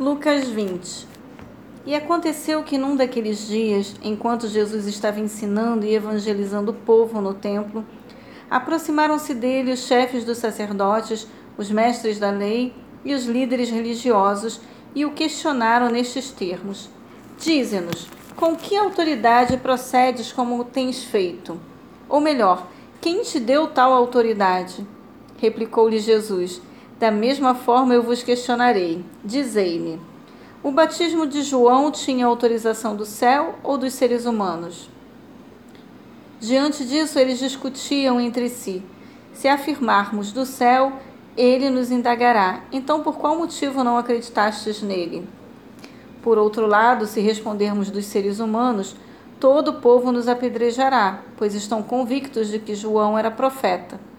Lucas 20 E aconteceu que num daqueles dias, enquanto Jesus estava ensinando e evangelizando o povo no templo, aproximaram-se dele os chefes dos sacerdotes, os mestres da lei e os líderes religiosos e o questionaram nestes termos: Dize-nos, com que autoridade procedes como tens feito? Ou melhor, quem te deu tal autoridade? Replicou-lhe Jesus da mesma forma eu vos questionarei. Dizei-me: o batismo de João tinha autorização do céu ou dos seres humanos? Diante disso, eles discutiam entre si. Se afirmarmos do céu, ele nos indagará: então por qual motivo não acreditastes nele? Por outro lado, se respondermos dos seres humanos, todo o povo nos apedrejará, pois estão convictos de que João era profeta.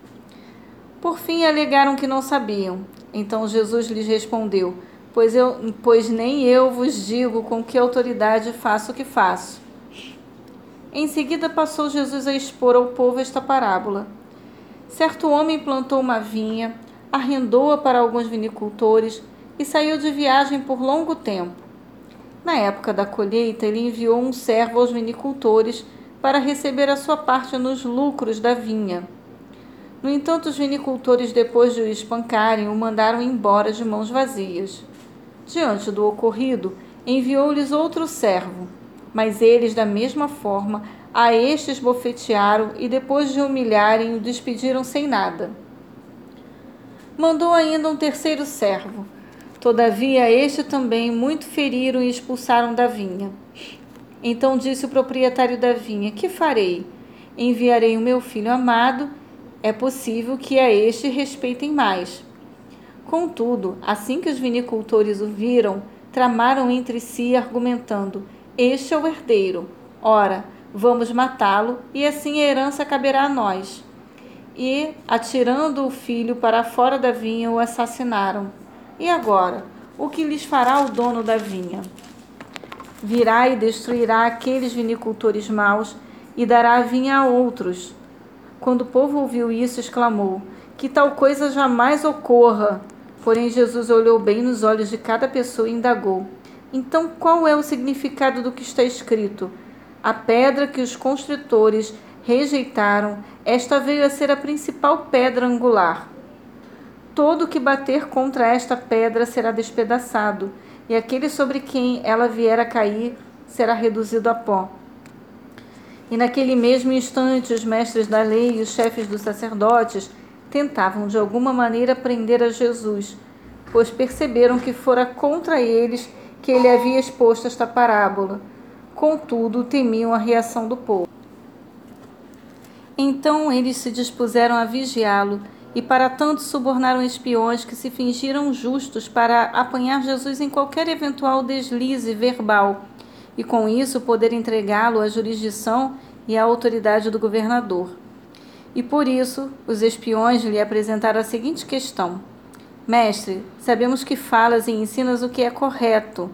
Por fim, alegaram que não sabiam. Então Jesus lhes respondeu: Pois, eu, pois nem eu vos digo com que autoridade faço o que faço. Em seguida, passou Jesus a expor ao povo esta parábola. Certo homem plantou uma vinha, arrendou-a para alguns vinicultores e saiu de viagem por longo tempo. Na época da colheita, ele enviou um servo aos vinicultores para receber a sua parte nos lucros da vinha. No entanto, os vinicultores, depois de o espancarem, o mandaram embora de mãos vazias. Diante do ocorrido, enviou-lhes outro servo, mas eles, da mesma forma, a estes bofetearam e, depois de humilharem, o despediram sem nada. Mandou ainda um terceiro servo. Todavia, este também muito feriram e expulsaram da vinha. Então disse o proprietário da vinha: Que farei? Enviarei o meu filho amado é possível que a este respeitem mais. Contudo, assim que os vinicultores o viram, tramaram entre si, argumentando: Este é o herdeiro. Ora, vamos matá-lo, e assim a herança caberá a nós. E, atirando o filho para fora da vinha, o assassinaram. E agora, o que lhes fará o dono da vinha? Virá e destruirá aqueles vinicultores maus e dará a vinha a outros quando o povo ouviu isso, exclamou: Que tal coisa jamais ocorra! Porém, Jesus olhou bem nos olhos de cada pessoa e indagou: Então, qual é o significado do que está escrito? A pedra que os construtores rejeitaram, esta veio a ser a principal pedra angular. Todo que bater contra esta pedra será despedaçado, e aquele sobre quem ela vier a cair será reduzido a pó. E naquele mesmo instante, os mestres da lei e os chefes dos sacerdotes tentavam de alguma maneira prender a Jesus, pois perceberam que fora contra eles que ele havia exposto esta parábola. Contudo, temiam a reação do povo. Então eles se dispuseram a vigiá-lo e para tanto subornaram espiões que se fingiram justos para apanhar Jesus em qualquer eventual deslize verbal e com isso poder entregá-lo à jurisdição e à autoridade do governador. E por isso os espiões lhe apresentaram a seguinte questão: Mestre, sabemos que falas e ensinas o que é correto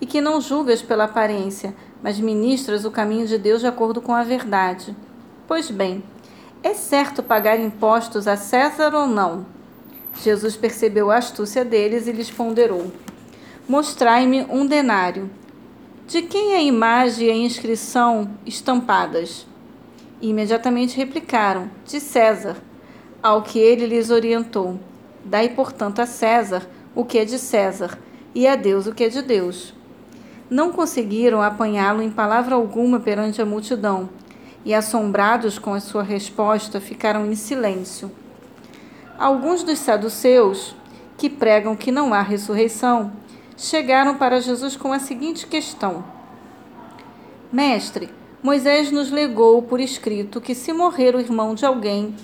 e que não julgas pela aparência, mas ministras o caminho de Deus de acordo com a verdade. Pois bem, é certo pagar impostos a César ou não? Jesus percebeu a astúcia deles e lhes ponderou: Mostrai-me um denário. De quem é a imagem e a inscrição estampadas? E imediatamente replicaram: De César. Ao que ele lhes orientou: Dai, portanto, a César o que é de César, e a Deus o que é de Deus. Não conseguiram apanhá-lo em palavra alguma perante a multidão, e, assombrados com a sua resposta, ficaram em silêncio. Alguns dos saduceus, que pregam que não há ressurreição, chegaram para Jesus com a seguinte questão: Mestre, Moisés nos legou por escrito que, se morrer o irmão de alguém,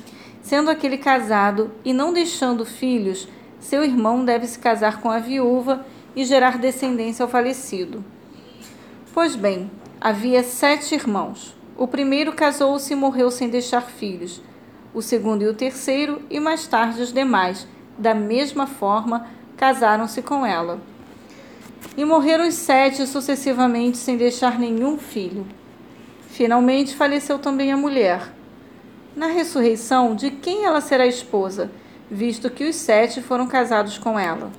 sendo aquele casado e não deixando filhos, seu irmão deve se casar com a viúva e gerar descendência ao falecido. Pois bem, havia sete irmãos. O primeiro casou-se e morreu sem deixar filhos. O segundo e o terceiro, e mais tarde os demais, da mesma forma, casaram-se com ela. E morreram os sete sucessivamente, sem deixar nenhum filho. Finalmente faleceu também a mulher. Na ressurreição, de quem ela será esposa, visto que os sete foram casados com ela?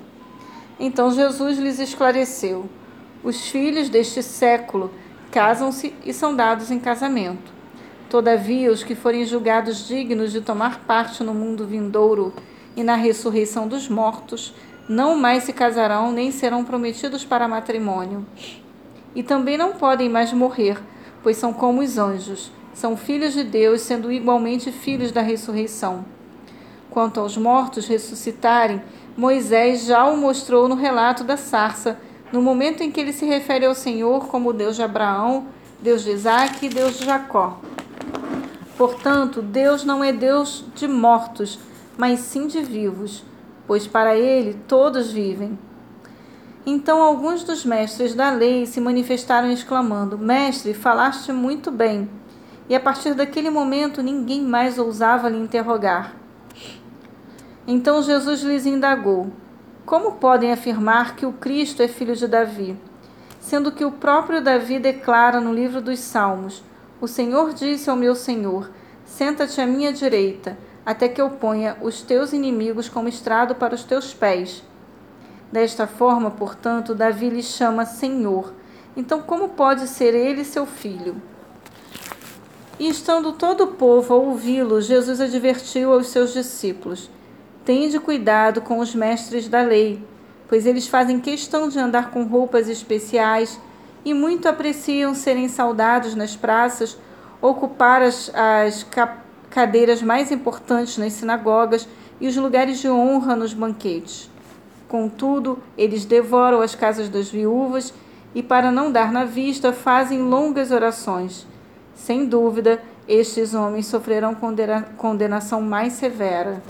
Então Jesus lhes esclareceu: Os filhos deste século casam-se e são dados em casamento. Todavia, os que forem julgados dignos de tomar parte no mundo vindouro e na ressurreição dos mortos, não mais se casarão nem serão prometidos para matrimônio. E também não podem mais morrer, pois são como os anjos, são filhos de Deus, sendo igualmente filhos da ressurreição. Quanto aos mortos ressuscitarem, Moisés já o mostrou no relato da sarça, no momento em que ele se refere ao Senhor como Deus de Abraão, Deus de Isaac e Deus de Jacó. Portanto, Deus não é Deus de mortos, mas sim de vivos, pois para ele todos vivem. Então alguns dos mestres da lei se manifestaram exclamando: Mestre, falaste muito bem. E a partir daquele momento ninguém mais ousava lhe interrogar. Então Jesus lhes indagou: Como podem afirmar que o Cristo é filho de Davi? Sendo que o próprio Davi declara no livro dos Salmos: O Senhor disse ao meu Senhor: Senta-te à minha direita, até que eu ponha os teus inimigos como estrado para os teus pés. Desta forma, portanto, Davi lhe chama Senhor. Então, como pode ser ele seu filho? E estando todo o povo a ouvi-lo, Jesus advertiu aos seus discípulos: Tende cuidado com os mestres da lei, pois eles fazem questão de andar com roupas especiais e muito apreciam serem saudados nas praças, ocupar as, as cadeiras mais importantes nas sinagogas e os lugares de honra nos banquetes. Contudo, eles devoram as casas das viúvas e, para não dar na vista, fazem longas orações. Sem dúvida, estes homens sofrerão condena condenação mais severa.